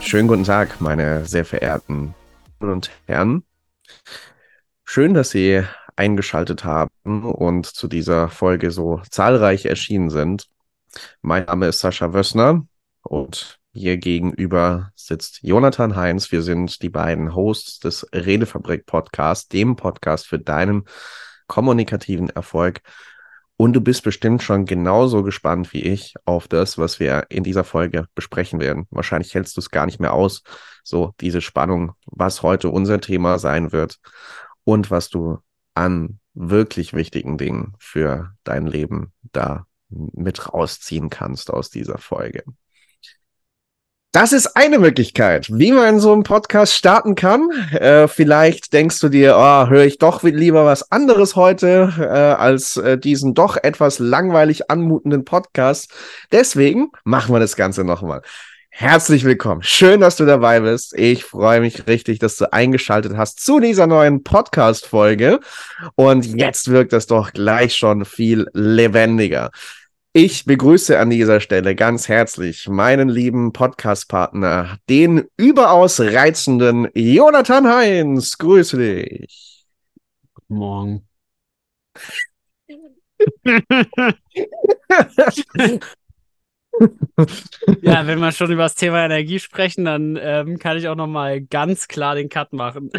Schönen guten Tag, meine sehr verehrten Damen und Herren. Schön, dass Sie eingeschaltet haben und zu dieser Folge so zahlreich erschienen sind. Mein Name ist Sascha Wössner und hier gegenüber sitzt Jonathan Heinz. Wir sind die beiden Hosts des Redefabrik Podcasts, dem Podcast für deinen kommunikativen Erfolg. Und du bist bestimmt schon genauso gespannt wie ich auf das, was wir in dieser Folge besprechen werden. Wahrscheinlich hältst du es gar nicht mehr aus, so diese Spannung, was heute unser Thema sein wird und was du an wirklich wichtigen Dingen für dein Leben da mit rausziehen kannst aus dieser Folge. Das ist eine Möglichkeit, wie man so einen Podcast starten kann. Äh, vielleicht denkst du dir, oh, höre ich doch lieber was anderes heute äh, als äh, diesen doch etwas langweilig anmutenden Podcast. Deswegen machen wir das Ganze nochmal. Herzlich willkommen. Schön, dass du dabei bist. Ich freue mich richtig, dass du eingeschaltet hast zu dieser neuen Podcast-Folge. Und jetzt wirkt es doch gleich schon viel lebendiger. Ich begrüße an dieser Stelle ganz herzlich meinen lieben Podcast-Partner, den überaus reizenden Jonathan Heinz. Grüße dich. Guten Morgen. ja, wenn wir schon über das Thema Energie sprechen, dann ähm, kann ich auch noch mal ganz klar den Cut machen.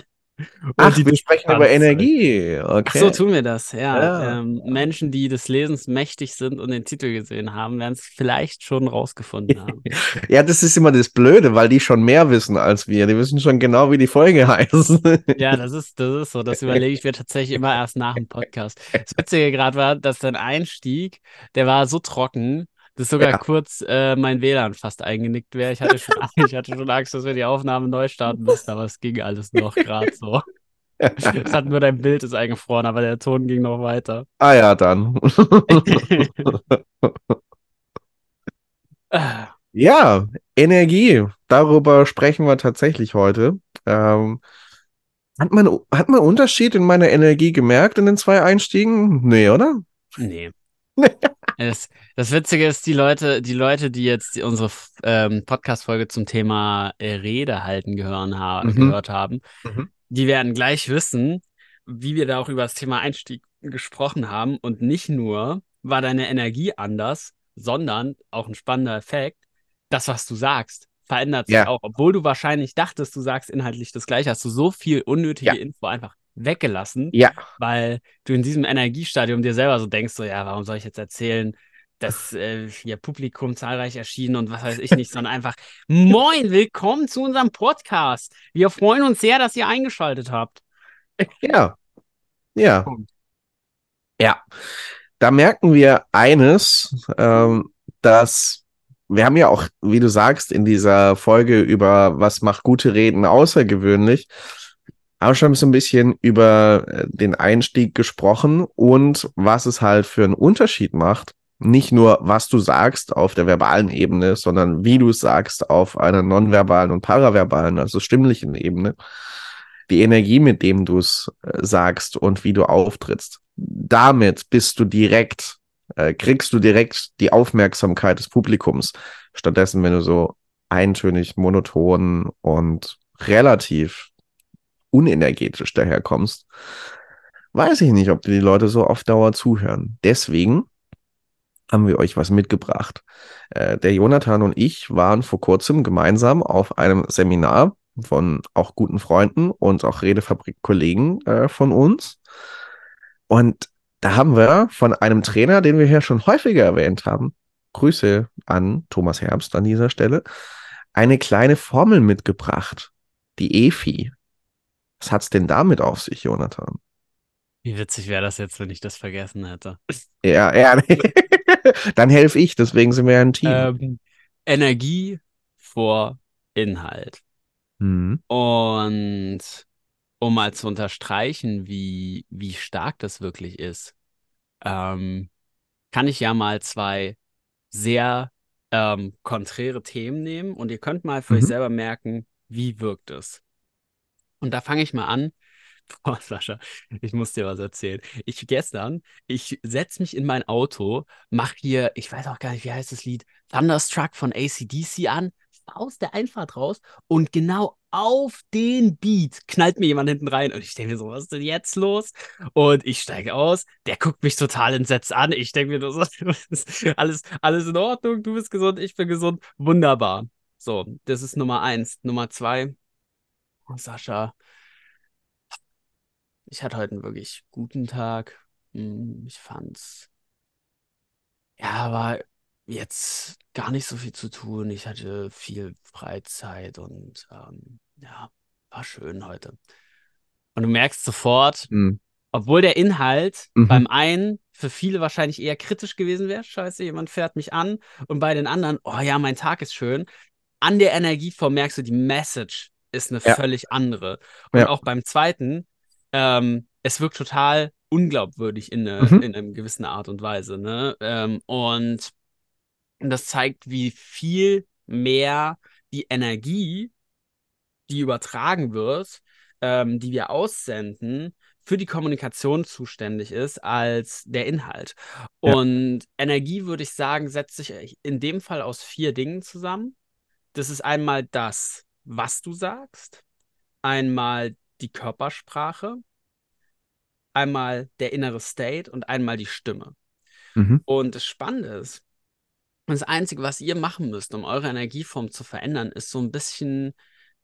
Und Ach, die wir sprechen über Energie. Ach Okay. so, tun wir das, ja. Ja. Ähm, Menschen, die des Lesens mächtig sind und den Titel gesehen haben, werden es vielleicht schon rausgefunden haben. ja, das ist immer das Blöde, weil die schon mehr wissen als wir. Die wissen schon genau, wie die Folge heißt. Ja, das ist, das ist so. Das überlege ich mir tatsächlich immer erst nach dem Podcast. Das Witzige gerade war, dass dein Einstieg, der war so trocken, dass sogar Ja. kurz äh, mein WLAN fast eingenickt wäre. Ich hatte schon, ich hatte schon Angst, dass wir die Aufnahme neu starten müssen, aber es ging alles noch gerade so. Es hat nur dein Bild ist eingefroren, aber der Ton ging noch weiter. ah ja, dann. Ja, Energie. Darüber sprechen wir tatsächlich heute. Ähm, hat man, hat man Unterschied in meiner Energie gemerkt in den zwei Einstiegen? Nee, oder? nee. Es, das Witzige ist, die Leute, die Leute, die jetzt die, unsere ähm, Podcast-Folge zum Thema äh, Rede halten gehören ha Mhm. gehört haben, Mhm. die werden gleich wissen, wie wir da auch über das Thema Einstieg gesprochen haben. Und nicht nur war deine Energie anders, sondern auch ein spannender Effekt, das, was du sagst, verändert sich Ja. auch. Obwohl du wahrscheinlich dachtest, du sagst inhaltlich das Gleiche, hast du so viel unnötige Ja. Info einfach weggelassen, Ja, weil du in diesem Energiestadium dir selber so denkst, so, ja, warum soll ich jetzt erzählen, dass äh, hier Publikum zahlreich erschienen und was weiß ich nicht, sondern einfach, moin, willkommen zu unserem Podcast. Wir freuen uns sehr, dass ihr eingeschaltet habt. ja, ja. Ja, da merken wir eines, ähm, dass wir haben ja auch, wie du sagst, in dieser Folge über was macht gute Reden außergewöhnlich, auch schon so ein bisschen über äh, den Einstieg gesprochen und was es halt für einen Unterschied macht. Nicht nur, was du sagst auf der verbalen Ebene, sondern wie du es sagst auf einer nonverbalen und paraverbalen, also stimmlichen Ebene. Die Energie, mit dem du es äh, sagst und wie du auftrittst. Damit bist du direkt, äh, kriegst du direkt die Aufmerksamkeit des Publikums. Stattdessen, wenn du so eintönig, monoton und relativ unenergetisch daherkommst, weiß ich nicht, ob die Leute so auf Dauer zuhören. Deswegen haben wir euch was mitgebracht. Äh, der Jonathan und ich waren vor kurzem gemeinsam auf einem Seminar von auch guten Freunden und auch Redefabrik-Kollegen äh, von uns. Und da haben wir von einem Trainer, den wir hier schon häufiger erwähnt haben, Grüße an Thomas Herbst an dieser Stelle, eine kleine Formel mitgebracht. Die EFI. Was hat's denn damit auf sich, Jonathan? Wie witzig wäre das jetzt, wenn ich das vergessen hätte. Ja, ja, nee. Dann helfe ich, deswegen sind wir ja ein Team. Ähm, Energie vor Inhalt. Mhm. Und um mal zu unterstreichen, wie, wie stark das wirklich ist, ähm, kann ich ja mal zwei sehr ähm, konträre Themen nehmen und ihr könnt mal für euch Mhm. selber merken, wie wirkt es. Und da fange ich mal an. Boah, Sascha, ich muss dir was erzählen. Ich gestern, ich setze mich in mein Auto, mach hier, ich weiß auch gar nicht, wie heißt das Lied, Thunderstruck von AC/DC an, aus der Einfahrt raus und genau auf den Beat knallt mir jemand hinten rein und ich denke mir so, was ist denn jetzt los? Und ich steige aus, der guckt mich total entsetzt an. Ich denke mir nur so, alles, alles in Ordnung, du bist gesund, ich bin gesund, wunderbar. So, das ist Nummer eins. Nummer zwei, Sascha, ich hatte heute einen wirklich guten Tag. Hm, Ich fand's, ja, war jetzt gar nicht so viel zu tun. Ich hatte viel Freizeit und ähm, ja, war schön heute. Und du merkst sofort, Hm. obwohl der Inhalt Mhm. beim einen für viele wahrscheinlich eher kritisch gewesen wäre, scheiße, jemand fährt mich an, und bei den anderen, oh ja, mein Tag ist schön. An der Energieform merkst du, die Message ist eine Ja. völlig andere. Und Ja. auch beim zweiten, ähm, es wirkt total unglaubwürdig in, eine, Mhm. in einer gewissen Art und Weise. Ne? Ähm, und das zeigt, wie viel mehr die Energie, die übertragen wird, ähm, die wir aussenden, für die Kommunikation zuständig ist als der Inhalt. Ja. Und Energie, würde ich sagen, setzt sich in dem Fall aus vier Dingen zusammen. Das ist einmal das, was du sagst, einmal die Körpersprache, einmal der innere State und einmal die Stimme. Mhm. Und das Spannende ist, das Einzige, was ihr machen müsst, um eure Energieform zu verändern, ist so ein bisschen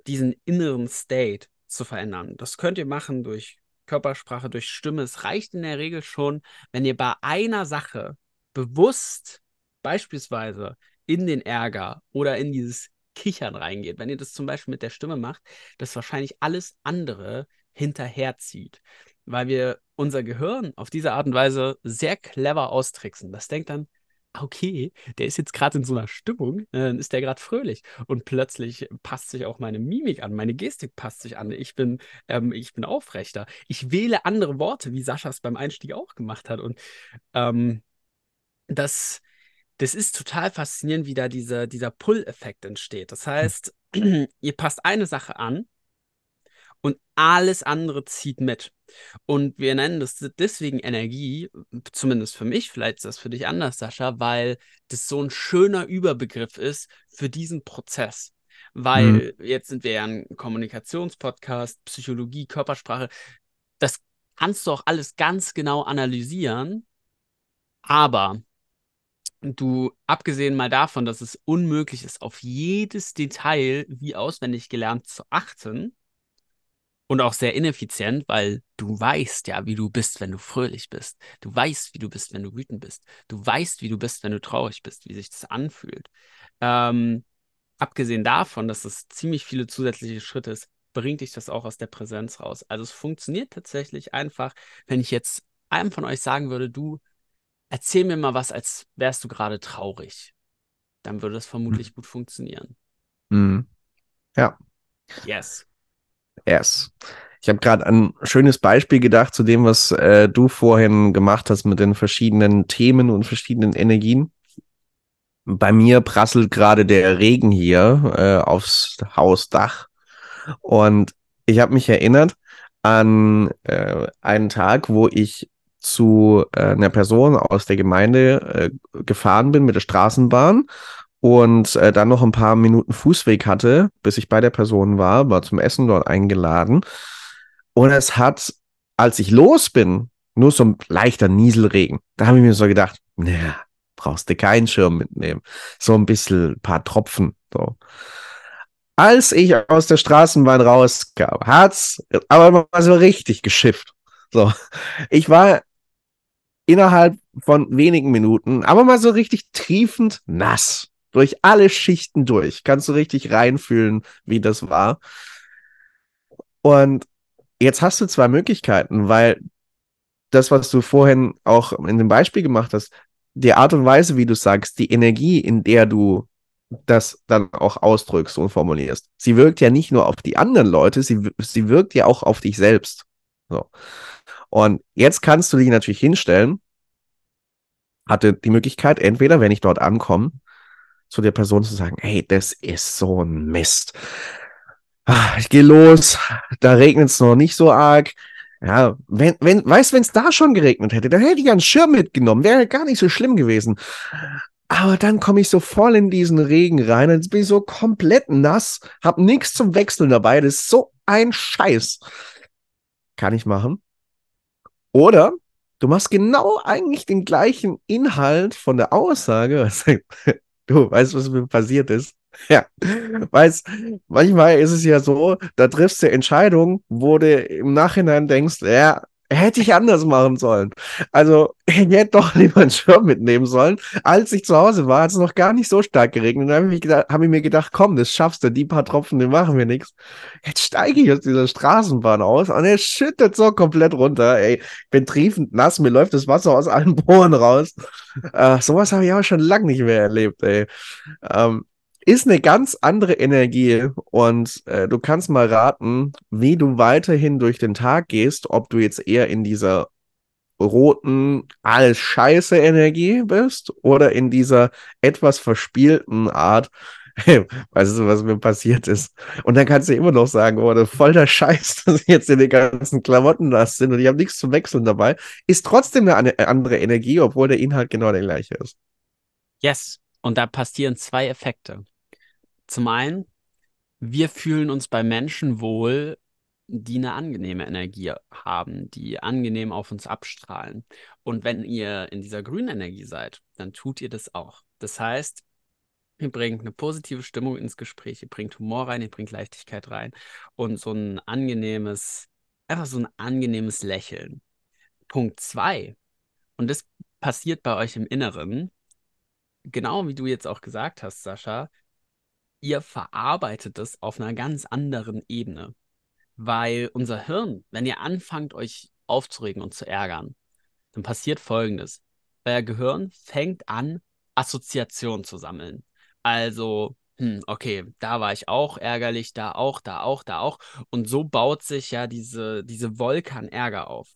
diesen inneren State zu verändern. Das könnt ihr machen durch Körpersprache, durch Stimme. Es reicht in der Regel schon, wenn ihr bei einer Sache bewusst beispielsweise in den Ärger oder in dieses Kichern reingeht. Wenn ihr das zum Beispiel mit der Stimme macht, das wahrscheinlich alles andere hinterherzieht, weil wir unser Gehirn auf diese Art und Weise sehr clever austricksen. Das denkt dann, okay, der ist jetzt gerade in so einer Stimmung, äh, dann ist der gerade fröhlich und plötzlich passt sich auch meine Mimik an, meine Gestik passt sich an. Ich bin, ähm, ich bin aufrechter. Ich wähle andere Worte, wie Sascha es beim Einstieg auch gemacht hat. Und ähm, das, das ist total faszinierend, wie da dieser, dieser Pull-Effekt entsteht. Das heißt, ihr passt eine Sache an und alles andere zieht mit. Und wir nennen das deswegen Energie, zumindest für mich, vielleicht ist das für dich anders, Sascha, weil das so ein schöner Überbegriff ist für diesen Prozess. Weil jetzt sind wir ja ein Kommunikationspodcast, Psychologie, Körpersprache. Das kannst du auch alles ganz genau analysieren, aber du, abgesehen mal davon, dass es unmöglich ist, auf jedes Detail wie auswendig gelernt zu achten, und auch sehr ineffizient, weil du weißt ja, wie du bist, wenn du fröhlich bist. Du weißt, wie du bist, wenn du wütend bist. Du weißt, wie du bist, wenn du traurig bist, wie sich das anfühlt. Ähm, abgesehen davon, dass es ziemlich viele zusätzliche Schritte ist, bringt dich das auch aus der Präsenz raus. Also es funktioniert tatsächlich einfach, wenn ich jetzt einem von euch sagen würde, du erzähl mir mal was, als wärst du gerade traurig. Dann würde das vermutlich gut funktionieren. Mhm. Ja. Yes. Yes. Ich habe gerade ein schönes Beispiel gedacht zu dem, was äh, du vorhin gemacht hast mit den verschiedenen Themen und verschiedenen Energien. Bei mir prasselt gerade der Regen hier äh, aufs Hausdach und ich habe mich erinnert an äh, einen Tag, wo ich zu äh, einer Person aus der Gemeinde äh, gefahren bin mit der Straßenbahn und äh, dann noch ein paar Minuten Fußweg hatte, bis ich bei der Person war, war zum Essen dort eingeladen. Und es hat, als ich los bin, nur so ein leichter Nieselregen. Da habe ich mir so gedacht, naja, brauchst du keinen Schirm mitnehmen. So ein bisschen, ein paar Tropfen. So. Als ich aus der Straßenbahn rauskam, hat's aber mal so richtig geschifft. So, ich war innerhalb von wenigen Minuten, aber mal so richtig triefend nass. Durch alle Schichten durch. Kannst du richtig reinfühlen, wie das war. Und jetzt hast du zwei Möglichkeiten, weil das, was du vorhin auch in dem Beispiel gemacht hast, die Art und Weise, wie du sagst, die Energie, in der du das dann auch ausdrückst und formulierst, sie wirkt ja nicht nur auf die anderen Leute, sie, sie wirkt ja auch auf dich selbst. So. Und jetzt kannst du dich natürlich hinstellen, hatte die Möglichkeit, entweder, wenn ich dort ankomme, zu der Person zu sagen, hey, das ist so ein Mist. Ah, Ich gehe los, da regnet es noch nicht so arg. Ja, wenn, wenn, weißt, wenn es da schon geregnet hätte, dann hätte ich einen Schirm mitgenommen, wäre gar nicht so schlimm gewesen. Aber dann komme ich so voll in diesen Regen rein, jetzt bin ich so komplett nass, hab nichts zum Wechseln dabei, das ist so ein Scheiß. Kann ich machen. Oder du machst genau eigentlich den gleichen Inhalt von der Aussage. Du weißt, was mir passiert ist. Ja, weißt, manchmal ist es ja so, da triffst du Entscheidungen, wo du im Nachhinein denkst, ja, hätte ich anders machen sollen. Also, ich hätte doch lieber einen Schirm mitnehmen sollen. Als ich zu Hause war, hat es noch gar nicht so stark geregnet. Dann habe ich, hab ich mir gedacht, komm, das schaffst du, die paar Tropfen, die machen wir nichts. Jetzt steige ich aus dieser Straßenbahn aus und er schüttet so komplett runter. Ey, ich bin triefend nass, mir läuft das Wasser aus allen Poren raus. Äh, sowas habe ich aber schon lange nicht mehr erlebt, ey. Ähm, ist eine ganz andere Energie und äh, du kannst mal raten, wie du weiterhin durch den Tag gehst, ob du jetzt eher in dieser roten, alles scheiße Energie bist oder in dieser etwas verspielten Art, weißt du, was mir passiert ist? Und dann kannst du immer noch sagen, oh, voll der Scheiß, dass ich jetzt in den ganzen Klamotten nass sind und ich habe nichts zum Wechseln dabei, ist trotzdem eine andere Energie, obwohl der Inhalt genau der gleiche ist. Yes. Und da passieren zwei Effekte. Zum einen, wir fühlen uns bei Menschen wohl, die eine angenehme Energie haben, die angenehm auf uns abstrahlen. Und wenn ihr in dieser grünen Energie seid, dann tut ihr das auch. Das heißt, ihr bringt eine positive Stimmung ins Gespräch, ihr bringt Humor rein, ihr bringt Leichtigkeit rein und so ein angenehmes, einfach so ein angenehmes Lächeln. Punkt zwei, und das passiert bei euch im Inneren, genau wie du jetzt auch gesagt hast, Sascha, ihr verarbeitet es auf einer ganz anderen Ebene. Weil unser Hirn, wenn ihr anfangt, euch aufzuregen und zu ärgern, dann passiert Folgendes. Euer Gehirn fängt an, Assoziationen zu sammeln. Also, hm, okay, da war ich auch ärgerlich, da auch, da auch, da auch. Und so baut sich ja diese, diese Wolke an Ärger auf.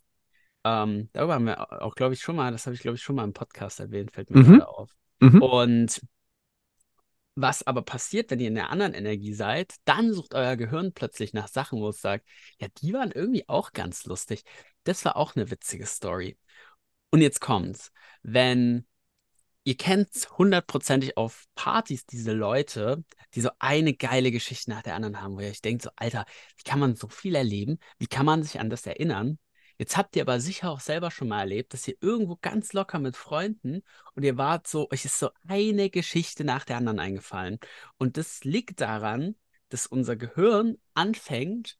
Ähm, darüber haben wir auch, glaube ich, schon mal, das habe ich, glaube ich, schon mal im Podcast erwähnt, fällt mir Mhm. gerade auf. Mhm. Und was aber passiert, wenn ihr in der anderen Energie seid, dann sucht euer Gehirn plötzlich nach Sachen, wo es sagt, ja, die waren irgendwie auch ganz lustig. Das war auch eine witzige Story. Und jetzt kommt's. Wenn ihr kennt hundertprozentig auf Partys diese Leute, die so eine geile Geschichte nach der anderen haben, wo ihr euch denkt, so, Alter, wie kann man so viel erleben? Wie kann man sich an das erinnern? Jetzt habt ihr aber sicher auch selber schon mal erlebt, dass ihr irgendwo ganz locker mit Freunden und ihr wart so, euch ist so eine Geschichte nach der anderen eingefallen. Und das liegt daran, dass unser Gehirn anfängt,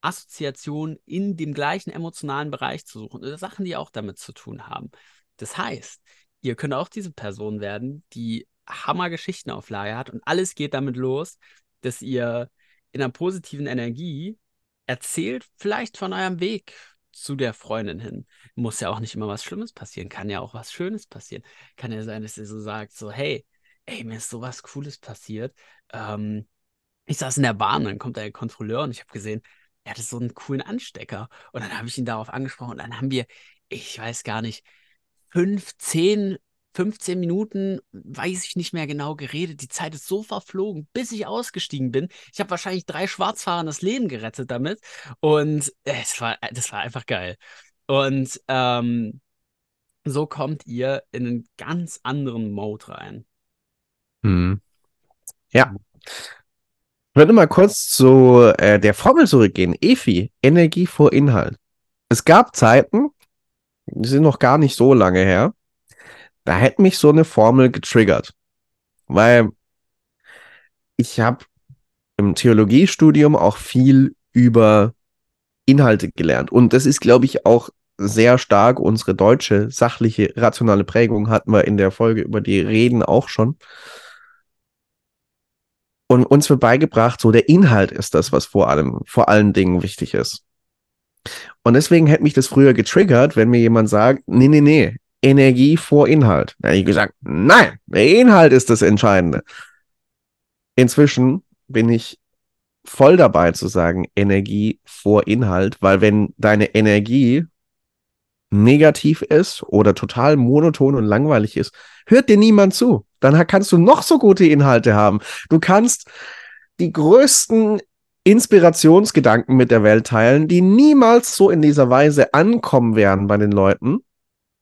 Assoziationen in dem gleichen emotionalen Bereich zu suchen oder Sachen, die auch damit zu tun haben. Das heißt, ihr könnt auch diese Person werden, die Hammergeschichten auf Lager hat und alles geht damit los, dass ihr in einer positiven Energie erzählt, vielleicht von eurem Weg zu der Freundin hin. Muss ja auch nicht immer was Schlimmes passieren, kann ja auch was Schönes passieren. Kann ja sein, dass ihr so sagt, so, hey, ey, mir ist sowas Cooles passiert. Ähm, ich saß in der Bahn, dann kommt der Kontrolleur und ich habe gesehen, er hatte so einen coolen Anstecker. Und dann habe ich ihn darauf angesprochen und dann haben wir, ich weiß gar nicht, 15, 15 Minuten, weiß ich nicht mehr genau, geredet. Die Zeit ist so verflogen, bis ich ausgestiegen bin. Ich habe wahrscheinlich drei Schwarzfahrern das Leben gerettet damit. Und äh, es war, das war einfach geil. Und ähm, so kommt ihr in einen ganz anderen Mode rein. Hm. Ja. Ich würde mal kurz zu äh, der Formel zurückgehen. EFI, Energie vor Inhalt. Es gab Zeiten, die sind noch gar nicht so lange her, da hätte mich so eine Formel getriggert. Weil ich habe im Theologiestudium auch viel über Inhalte gelernt. Und das ist, glaube ich, auch sehr stark unsere deutsche sachliche, rationale Prägung hatten wir in der Folge über die Reden auch schon. Und uns wird beigebracht, so der Inhalt ist das, was vor allem, vor allen Dingen wichtig ist. Und deswegen hätte mich das früher getriggert, wenn mir jemand sagt, nee, nee, nee, Energie vor Inhalt. Da hätte ich gesagt, nein, der Inhalt ist das Entscheidende. Inzwischen bin ich voll dabei zu sagen, Energie vor Inhalt, weil wenn deine Energie negativ ist oder total monoton und langweilig ist, hört dir niemand zu. Dann kannst du noch so gute Inhalte haben. Du kannst die größten Inspirationsgedanken mit der Welt teilen, die niemals so in dieser Weise ankommen werden bei den Leuten,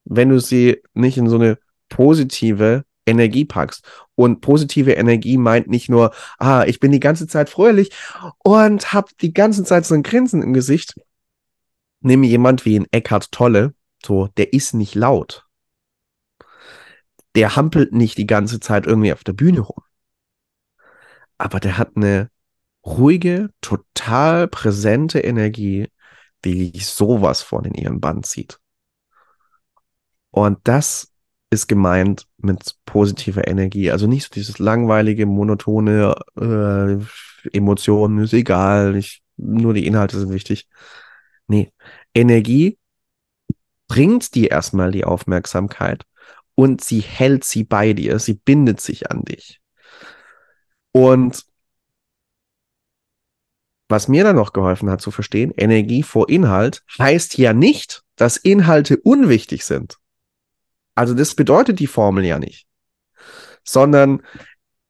wenn du sie nicht in so eine positive Energie packst. Und positive Energie meint nicht nur, ah, ich bin die ganze Zeit fröhlich und hab die ganze Zeit so ein Grinsen im Gesicht. Nimm jemand wie ein Eckhart Tolle, so, der ist nicht laut. Der hampelt nicht die ganze Zeit irgendwie auf der Bühne rum. Aber der hat eine ruhige, total präsente Energie, die sowas von in ihren Band zieht. Und das ist gemeint mit positiver Energie. Also nicht so dieses langweilige, monotone äh, Emotionen, ist egal, ich, nur die Inhalte sind wichtig. Nee, Energie bringt dir erstmal die Aufmerksamkeit und sie hält sie bei dir, sie bindet sich an dich. Und was mir dann noch geholfen hat zu verstehen, Energie vor Inhalt heißt ja nicht, dass Inhalte unwichtig sind. Also das bedeutet die Formel ja nicht. Sondern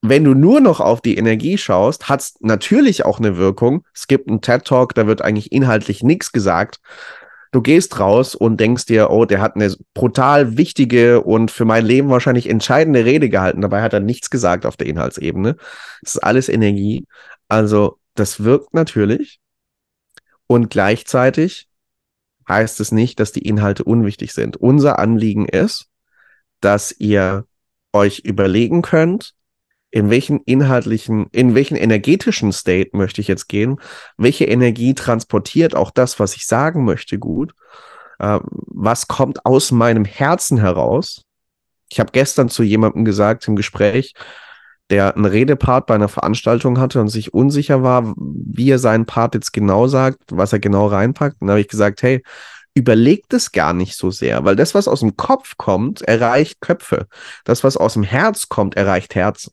wenn du nur noch auf die Energie schaust, hat es natürlich auch eine Wirkung. Es gibt einen TED Talk, da wird eigentlich inhaltlich nichts gesagt. Du gehst raus und denkst dir, oh, der hat eine brutal wichtige und für mein Leben wahrscheinlich entscheidende Rede gehalten. Dabei hat er nichts gesagt auf der Inhaltsebene. Es ist alles Energie. Also das wirkt natürlich. Und gleichzeitig heißt es nicht, dass die Inhalte unwichtig sind. Unser Anliegen ist, dass ihr euch überlegen könnt, in welchen inhaltlichen, in welchen energetischen State möchte ich jetzt gehen, welche Energie transportiert auch das, was ich sagen möchte, gut, äh, was kommt aus meinem Herzen heraus. Ich habe gestern zu jemandem gesagt im Gespräch, der einen Redepart bei einer Veranstaltung hatte und sich unsicher war, wie er seinen Part jetzt genau sagt, was er genau reinpackt. Und da habe ich gesagt, hey, überlegt es gar nicht so sehr, weil das, was aus dem Kopf kommt, erreicht Köpfe. Das, was aus dem Herz kommt, erreicht Herzen.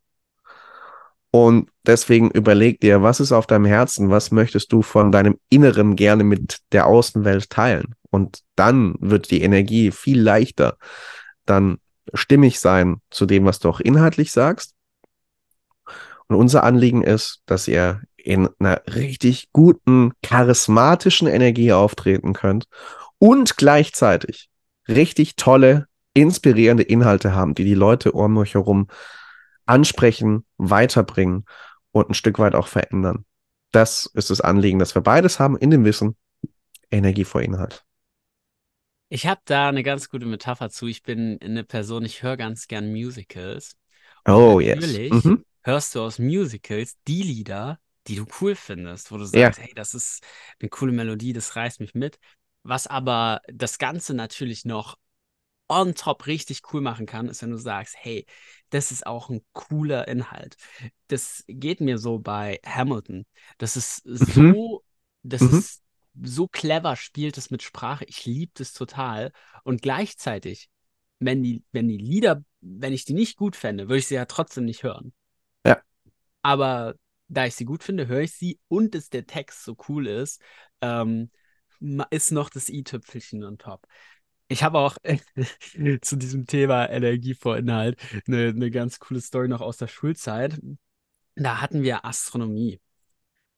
Und deswegen überleg dir, was ist auf deinem Herzen, was möchtest du von deinem Inneren gerne mit der Außenwelt teilen? Und dann wird die Energie viel leichter dann stimmig sein zu dem, was du auch inhaltlich sagst. Und unser Anliegen ist, dass ihr in einer richtig guten, charismatischen Energie auftreten könnt und gleichzeitig richtig tolle, inspirierende Inhalte haben, die die Leute um euch herum ansprechen, weiterbringen und ein Stück weit auch verändern. Das ist das Anliegen, dass wir beides haben in dem Wissen, Energie vor Inhalt. Ich habe da eine ganz gute Metapher zu. Ich bin eine Person, ich höre ganz gern Musicals. Und Oh, natürlich yes. Mhm. hörst du aus Musicals die Lieder, die du cool findest, wo du Ja. sagst, hey, das ist eine coole Melodie, das reißt mich mit. Was aber das Ganze natürlich noch on top richtig cool machen kann, ist, wenn du sagst, hey, das ist auch ein cooler Inhalt. Das geht mir so bei Hamilton. Das ist Mhm. so, das Mhm. ist so clever spielt es mit Sprache. Ich liebe das total. Und gleichzeitig, wenn die, wenn die Lieder, wenn ich die nicht gut fände, würde ich sie ja trotzdem nicht hören. Ja. Aber da ich sie gut finde, höre ich sie und dass der Text so cool ist, ähm, ist noch das i-Tüpfelchen on top. Ich habe auch zu diesem Thema Energie vor Inhalt eine, eine ganz coole Story noch aus der Schulzeit. Da hatten wir Astronomie.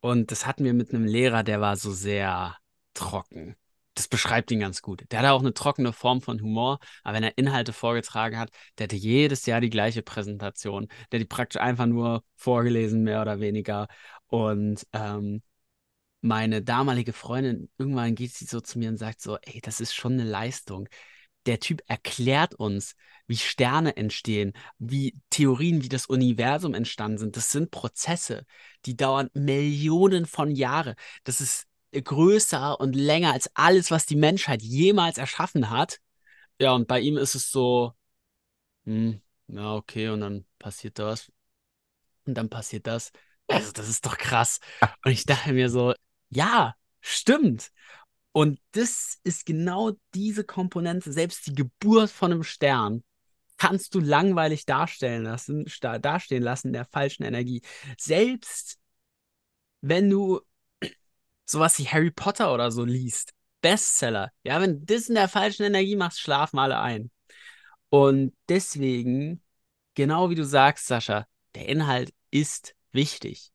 Und das hatten wir mit einem Lehrer, der war so sehr trocken. Das beschreibt ihn ganz gut. Der hatte auch eine trockene Form von Humor, aber wenn er Inhalte vorgetragen hat, der hatte jedes Jahr die gleiche Präsentation. Der hat die praktisch einfach nur vorgelesen, mehr oder weniger. Und ähm, meine damalige Freundin, irgendwann geht sie so zu mir und sagt so, ey, das ist schon eine Leistung. Der Typ erklärt uns, wie Sterne entstehen, wie Theorien, wie das Universum entstanden sind. Das sind Prozesse, die dauern Millionen von Jahren. Das ist größer und länger als alles, was die Menschheit jemals erschaffen hat. Ja, und bei ihm ist es so, hm, ja, okay, und dann passiert das. Und dann passiert das. Also, das ist doch krass. Und ich dachte mir so, ja, stimmt. Und das ist genau diese Komponente, selbst die Geburt von einem Stern kannst du langweilig darstellen lassen, dastehen lassen in der falschen Energie. Selbst wenn du sowas wie Harry Potter oder so liest, Bestseller, ja, wenn du das in der falschen Energie machst, schlafen alle ein. Und deswegen, genau wie du sagst, Sascha, der Inhalt ist wichtig.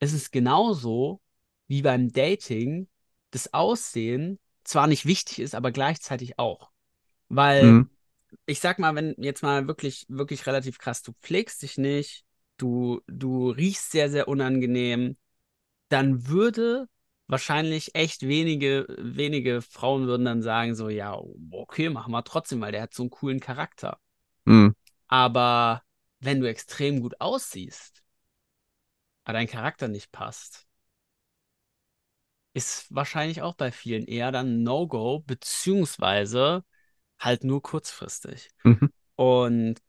Es ist genauso wie beim Dating das Aussehen zwar nicht wichtig ist, aber gleichzeitig auch. Weil Mhm. ich sag mal, wenn jetzt mal wirklich, wirklich relativ krass, du pflegst dich nicht, du, du riechst sehr, sehr unangenehm, dann würde wahrscheinlich echt wenige, wenige Frauen würden dann sagen, so, ja, okay, machen wir trotzdem, weil der hat so einen coolen Charakter. Mhm. Aber wenn du extrem gut aussiehst, aber dein Charakter nicht passt, ist wahrscheinlich auch bei vielen eher dann No-Go, beziehungsweise halt nur kurzfristig. Mhm. Und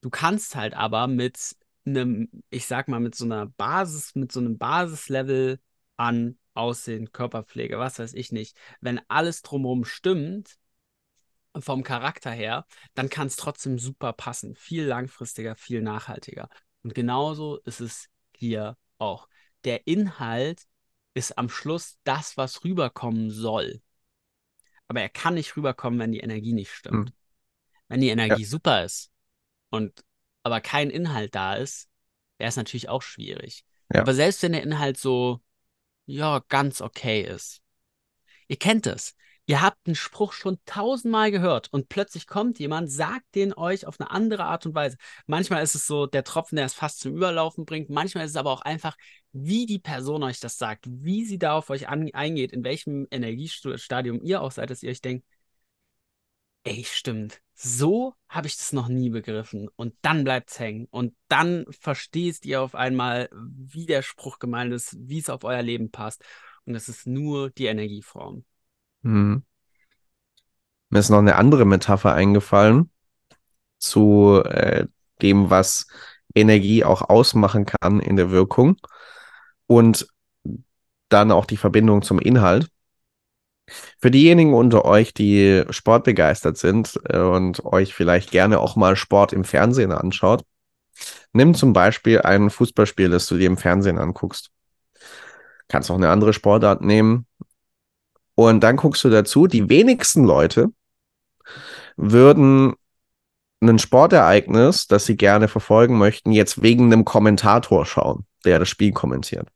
du kannst halt aber mit einem, ich sag mal, mit so einer Basis, mit so einem Basislevel an Aussehen, Körperpflege, was weiß ich nicht, wenn alles drumherum stimmt, vom Charakter her, dann kann es trotzdem super passen. Viel langfristiger, viel nachhaltiger. Und genauso ist es hier auch. Der Inhalt ist am Schluss das, was rüberkommen soll. Aber er kann nicht rüberkommen, wenn die Energie nicht stimmt. Mhm. Wenn die Energie super ist und aber kein Inhalt da ist, wäre es natürlich auch schwierig. Ja. Aber selbst wenn der Inhalt so, ja, ganz okay ist. Ihr kennt es. Ihr habt einen Spruch schon tausendmal gehört und plötzlich kommt jemand, sagt den euch auf eine andere Art und Weise. Manchmal ist es so der Tropfen, der es fast zum Überlaufen bringt. Manchmal ist es aber auch einfach, wie die Person euch das sagt, wie sie da auf euch eingeht, in welchem Energiestadium ihr auch seid, dass ihr euch denkt, ey, stimmt, so habe ich das noch nie begriffen. Und dann bleibt es hängen. Und dann verstehst ihr auf einmal, wie der Spruch gemeint ist, wie es auf euer Leben passt. Und das ist nur die Energieform. Mhm. Mir ist noch eine andere Metapher eingefallen zu äh, dem, was Energie auch ausmachen kann in der Wirkung und dann auch die Verbindung zum Inhalt. Für diejenigen unter euch, die sportbegeistert sind äh, und euch vielleicht gerne auch mal Sport im Fernsehen anschaut, nimm zum Beispiel ein Fußballspiel, das du dir im Fernsehen anguckst. Kannst auch eine andere Sportart nehmen. Und dann guckst du dazu, die wenigsten Leute würden ein Sportereignis, das sie gerne verfolgen möchten, jetzt wegen einem Kommentator schauen, der das Spiel kommentiert.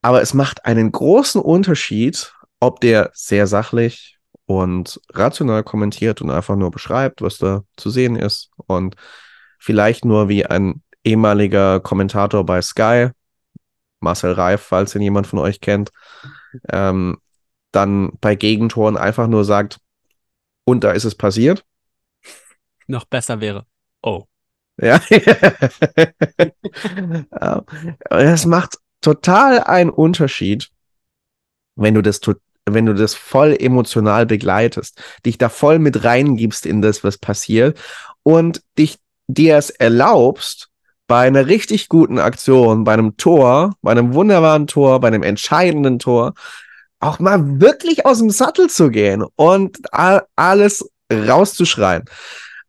Aber es macht einen großen Unterschied, ob der sehr sachlich und rational kommentiert und einfach nur beschreibt, was da zu sehen ist und vielleicht nur wie ein ehemaliger Kommentator bei Sky, Marcel Reif, falls ihn jemand von euch kennt, ähm, dann bei Gegentoren einfach nur sagt, und da ist es passiert. Noch besser wäre. Oh. Ja. Ja. das macht total einen Unterschied, wenn du das wenn du das voll emotional begleitest, dich da voll mit reingibst in das, was passiert und dich dir es erlaubst, bei einer richtig guten Aktion, bei einem Tor, bei einem wunderbaren Tor, bei einem entscheidenden Tor, auch mal wirklich aus dem Sattel zu gehen und alles rauszuschreien.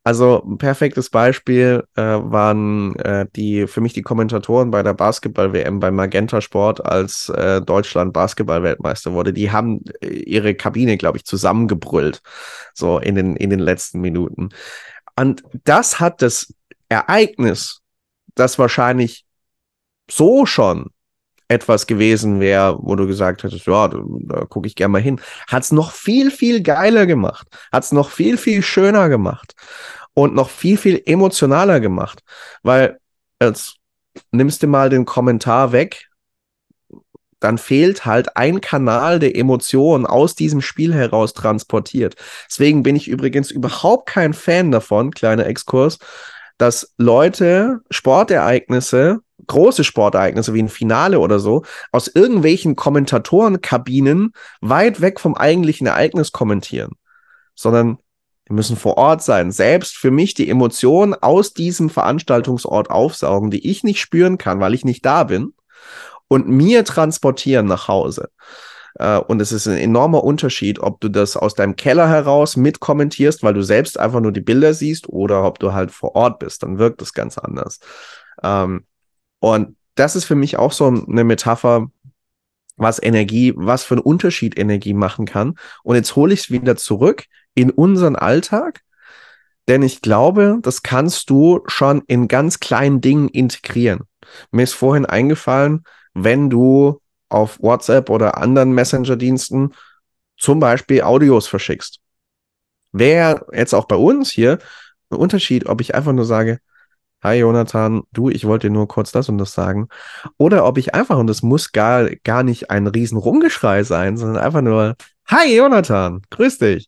Also ein perfektes Beispiel äh, waren äh, die für mich die Kommentatoren bei der Basketball-WM bei Magenta Sport, als äh, Deutschland Basketball-Weltmeister wurde. Die haben äh, ihre Kabine, glaube ich, zusammengebrüllt, so in den, in den letzten Minuten. Und das hat das Ereignis, das wahrscheinlich so schon etwas gewesen wäre, wo du gesagt hättest, ja, da, da gucke ich gerne mal hin, hat es noch viel, viel geiler gemacht, hat es noch viel, viel schöner gemacht. Und noch viel, viel emotionaler gemacht, weil jetzt nimmst du mal den Kommentar weg, dann fehlt halt ein Kanal der Emotionen aus diesem Spiel heraus transportiert. Deswegen bin ich übrigens überhaupt kein Fan davon, kleiner Exkurs, dass Leute Sportereignisse, große Sportereignisse wie ein Finale oder so, aus irgendwelchen Kommentatorenkabinen weit weg vom eigentlichen Ereignis kommentieren, sondern wir müssen vor Ort sein, selbst für mich die Emotionen aus diesem Veranstaltungsort aufsaugen, die ich nicht spüren kann, weil ich nicht da bin, und mir transportieren nach Hause. Äh, Und es ist ein enormer Unterschied, ob du das aus deinem Keller heraus mitkommentierst, weil du selbst einfach nur die Bilder siehst, oder ob du halt vor Ort bist. Dann wirkt das ganz anders. Ähm, Und das ist für mich auch so eine Metapher, was Energie, was für einen Unterschied Energie machen kann. Und jetzt hole ich es wieder zurück in unseren Alltag, denn ich glaube, das kannst du schon in ganz kleinen Dingen integrieren. Mir ist vorhin eingefallen, wenn du auf WhatsApp oder anderen Messenger-Diensten zum Beispiel Audios verschickst. Wäre jetzt auch bei uns hier ein Unterschied, ob ich einfach nur sage, Hi Jonathan, du, ich wollte dir nur kurz das und das sagen. Oder ob ich einfach, und das muss gar, gar nicht ein riesen Rumgeschrei sein, sondern einfach nur, Hi Jonathan, grüß dich.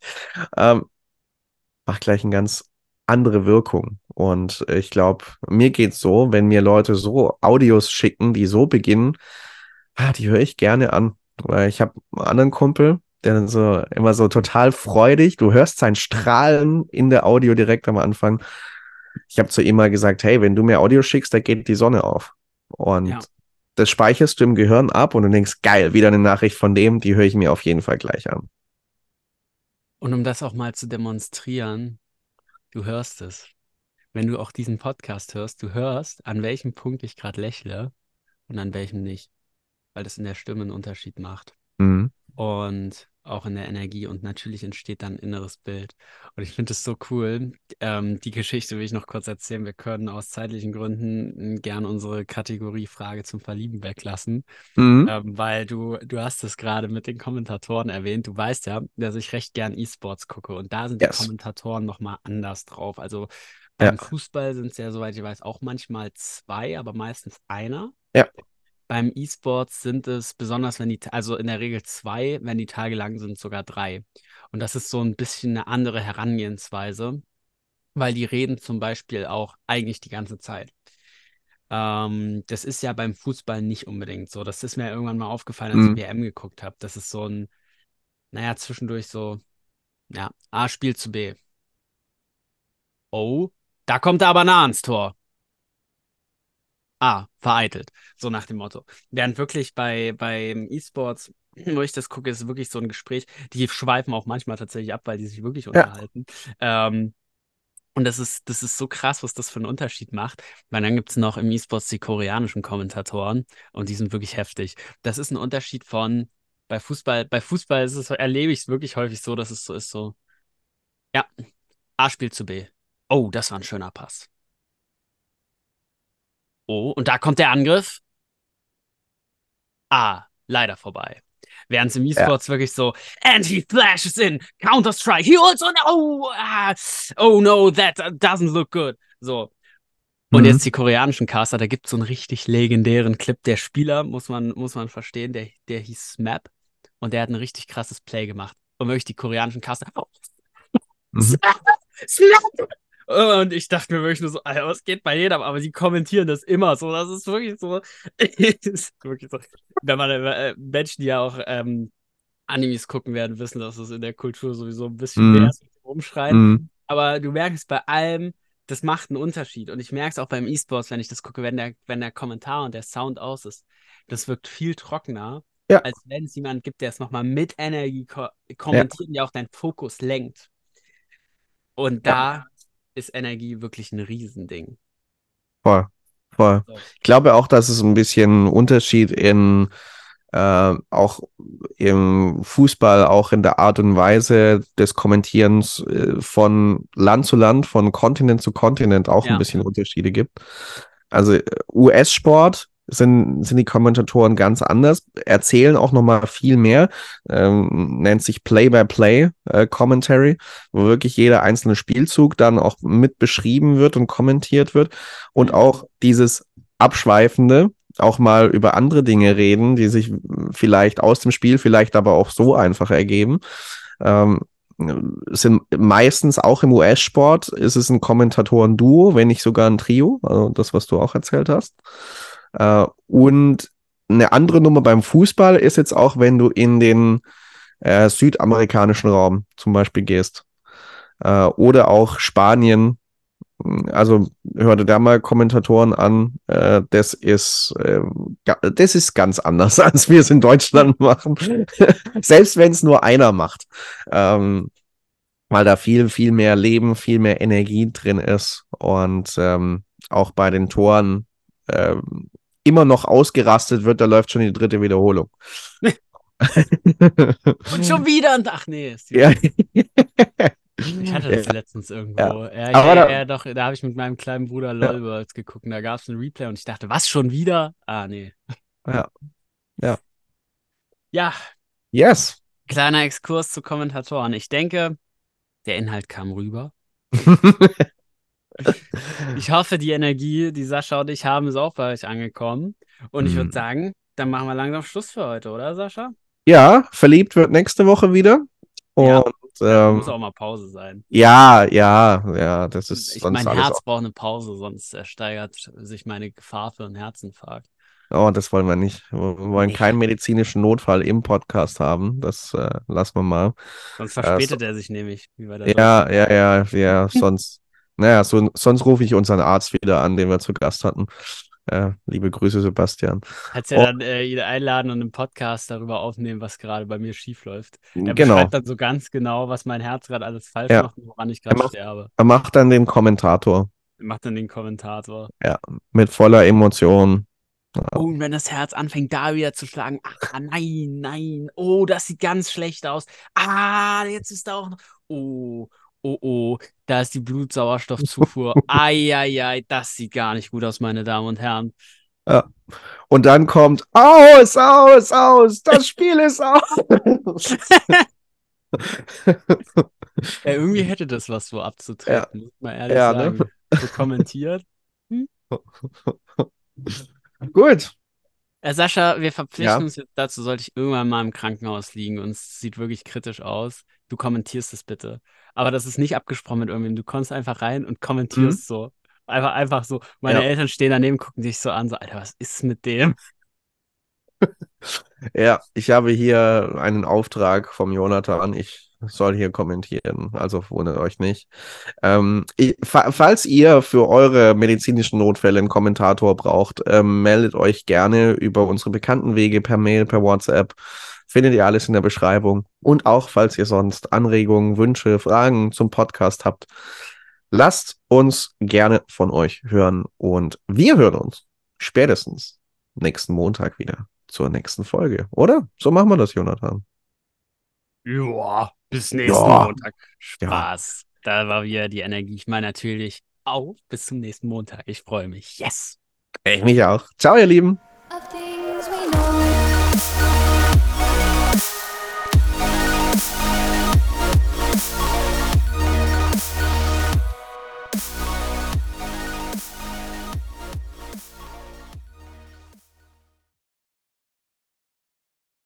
Ähm, macht gleich eine ganz andere Wirkung. Und ich glaube, mir geht's so, wenn mir Leute so Audios schicken, die so beginnen, ah, die höre ich gerne an. Weil ich habe einen anderen Kumpel, der dann so immer so total freudig, du hörst sein Strahlen in der Audio direkt am Anfang. Ich habe zu ihm mal gesagt, hey, wenn du mir Audio schickst, da geht die Sonne auf. Und Ja. das speicherst du im Gehirn ab und du denkst, geil, wieder eine Nachricht von dem, die höre ich mir auf jeden Fall gleich an. Und um das auch mal zu demonstrieren, du hörst es. Wenn du auch diesen Podcast hörst, du hörst, an welchem Punkt ich gerade lächle und an welchem nicht. Weil das in der Stimme einen Unterschied macht. Mhm. und auch in der Energie und natürlich entsteht dann ein inneres Bild. Und ich finde es so cool. Ähm, die Geschichte will ich noch kurz erzählen. Wir können aus zeitlichen Gründen gern unsere Kategorie Frage zum Verlieben weglassen, Mhm. ähm, weil du, du hast es gerade mit den Kommentatoren erwähnt. Du weißt ja, dass ich recht gern E-Sports gucke und da sind Yes. die Kommentatoren nochmal anders drauf. Also Ja. beim Fußball sind es ja, soweit ich weiß, auch manchmal zwei, aber meistens einer. Ja. Beim E-Sports sind es besonders, wenn die, also in der Regel zwei, wenn die Tage lang sind, sogar drei. Und das ist so ein bisschen eine andere Herangehensweise, weil die reden zum Beispiel auch eigentlich die ganze Zeit. Ähm, das ist ja beim Fußball nicht unbedingt so. Das ist mir irgendwann mal aufgefallen, als Mhm. ich WM geguckt habe. Das ist so ein, naja, zwischendurch so, ja, A spielt zu B. Oh, da kommt er aber nah ans Tor. Ah, vereitelt. So nach dem Motto. Während wirklich bei beim E-Sports, wo ich das gucke, ist es wirklich so ein Gespräch. Die schweifen auch manchmal tatsächlich ab, weil die sich wirklich unterhalten. Ähm, und das ist, das ist so krass, was das für einen Unterschied macht. Weil dann gibt es noch im E-Sports die koreanischen Kommentatoren und die sind wirklich heftig. Das ist ein Unterschied von bei Fußball, bei Fußball ist es, erlebe ich es wirklich häufig so, dass es so ist, so, ja, A spielt zu B. Oh, das war ein schöner Pass. Oh, und da kommt der Angriff. Ah, leider vorbei. Während es im E-Sports wirklich so, and he flashes in, Counter-Strike, he also, oh, ah, oh no, that doesn't look good. So. Und Mhm. jetzt die koreanischen Caster, da gibt es so einen richtig legendären Clip. Der Spieler, muss man, muss man verstehen, der, der hieß Smap und der hat ein richtig krasses Play gemacht. Und wirklich die koreanischen Caster, oh, Mhm. Slap! Und ich dachte mir wirklich nur so, Alter, was geht bei jedem? Aber sie kommentieren das immer so. Das ist wirklich so. ist wirklich so. Wenn man äh, Menschen, die ja auch ähm, Animes gucken werden, wissen, dass es in der Kultur sowieso ein bisschen Mhm. mehr ist mit dem Umschreien. Mhm. Aber du merkst bei allem, das macht einen Unterschied. Und ich merke es auch beim E-Sports, wenn ich das gucke, wenn der, wenn der Kommentar und der Sound aus ist. Das wirkt viel trockener, Ja. als wenn es jemanden gibt, der es nochmal mit Energie ko kommentiert und ja auch deinen Fokus lenkt. Und da ist Energie wirklich ein Riesending. Voll, voll. Ich glaube auch, dass es ein bisschen Unterschied in äh, auch im Fußball, auch in der Art und Weise des Kommentierens äh, von Land zu Land, von Kontinent zu Kontinent auch Ja. ein bisschen Unterschiede gibt. Also äh, US-Sport sind, sind die Kommentatoren ganz anders, erzählen auch nochmal viel mehr, ähm, nennt sich Play-by-Play äh, Commentary, wo wirklich jeder einzelne Spielzug dann auch mit beschrieben wird und kommentiert wird und Mhm. auch dieses Abschweifende, auch mal über andere Dinge reden, die sich vielleicht aus dem Spiel, vielleicht aber auch so einfach ergeben. Ähm, sind meistens auch im US-Sport ist es ein Kommentatoren-Duo, wenn nicht sogar ein Trio, also das, was du auch erzählt hast. Äh, und eine andere Nummer beim Fußball ist jetzt auch, wenn du in den äh, südamerikanischen Raum zum Beispiel gehst. Äh, oder auch Spanien. Also hör dir da mal Kommentatoren an. Äh, das ist äh, das ist ganz anders, als wir es in Deutschland machen. Selbst wenn es nur einer macht. Ähm, weil da viel, viel mehr Leben, viel mehr Energie drin ist und ähm, auch bei den Toren ähm, immer noch ausgerastet wird, da läuft schon die dritte Wiederholung. Und schon wieder ein Ach nee, ist die ja. Ich hatte das Ja. letztens irgendwo. Ja, Aber ja, da- ja, doch, da habe ich mit meinem kleinen Bruder Ja. LOL Worlds geguckt und da gab es einen Replay und ich dachte, was schon wieder? Ah, nee. Ja. Ja, Yes. kleiner Exkurs zu Kommentatoren. Ich denke, der Inhalt kam rüber. Ich hoffe, die Energie, die Sascha und ich haben, ist auch bei euch angekommen. Und ich würde Mhm. sagen, dann machen wir langsam Schluss für heute, oder, Sascha? ja, verliebt wird nächste Woche wieder. Und Ja, ähm, muss auch mal Pause sein. ja, ja, ja, das ist Ich, sonst mein Herz braucht eine Pause, sonst steigert sich meine Gefahr für einen Herzinfarkt. Oh, das wollen wir nicht. Wir wollen keinen medizinischen Notfall im Podcast haben. Das äh, lassen wir mal. Sonst Äh, verspätet er sich nämlich, wie bei der Ja, ja, ja, ja, sonst, naja, so, sonst rufe ich unseren Arzt wieder an, den wir zu Gast hatten. Äh, liebe Grüße, Sebastian. Kannst ja Oh. dann äh, ihn einladen und einen Podcast darüber aufnehmen, was gerade bei mir schief läuft. Er Genau. beschreibt dann so ganz genau, was mein Herz gerade alles falsch Ja. macht und woran ich gerade Er sterbe. Er macht dann den Kommentator Er macht dann den Kommentator. mit voller Emotion. Oh, und wenn das Herz anfängt, da wieder zu schlagen. Ah, nein, nein. Oh, das sieht ganz schlecht aus. Ah, jetzt ist da auch noch. Oh, oh, oh. Da ist die Blutsauerstoffzufuhr. Eieiei, das sieht gar nicht gut aus, meine Damen und Herren. Und dann kommt aus, aus, aus, das Spiel ist aus. Ja, irgendwie hätte das was so abzutreten, muss man ehrlich Ja, ne? sagen. So kommentiert. Gut. Äh, Sascha, wir verpflichten Ja. uns jetzt dazu, sollte ich irgendwann mal im Krankenhaus liegen und es sieht wirklich kritisch aus. Du kommentierst es bitte. Aber das ist nicht abgesprochen mit irgendwem. Du kommst einfach rein und kommentierst so. Einfach, einfach so. Meine Mhm. Ja. Eltern stehen daneben, gucken dich so an, so, Alter, was ist mit dem? Ja, ich habe hier einen Auftrag vom Jonathan. Ich soll hier kommentieren, also wundert euch nicht. Ähm, ich, fa falls ihr für eure medizinischen Notfälle einen Kommentator braucht, ähm, meldet euch gerne über unsere bekannten Wege per Mail, per WhatsApp. Findet ihr alles in der Beschreibung. Und auch, falls ihr sonst Anregungen, Wünsche, Fragen zum Podcast habt, lasst uns gerne von euch hören. Und wir hören uns spätestens nächsten Montag wieder zur nächsten Folge, oder? So machen wir das, Jonathan. Ja, bis nächsten Ja. Montag. Ja. Spaß. Da war wieder die Energie. Ich meine natürlich auch bis zum nächsten Montag. Ich freue mich. Yes! Ich mich auch. Ciao, ihr Lieben.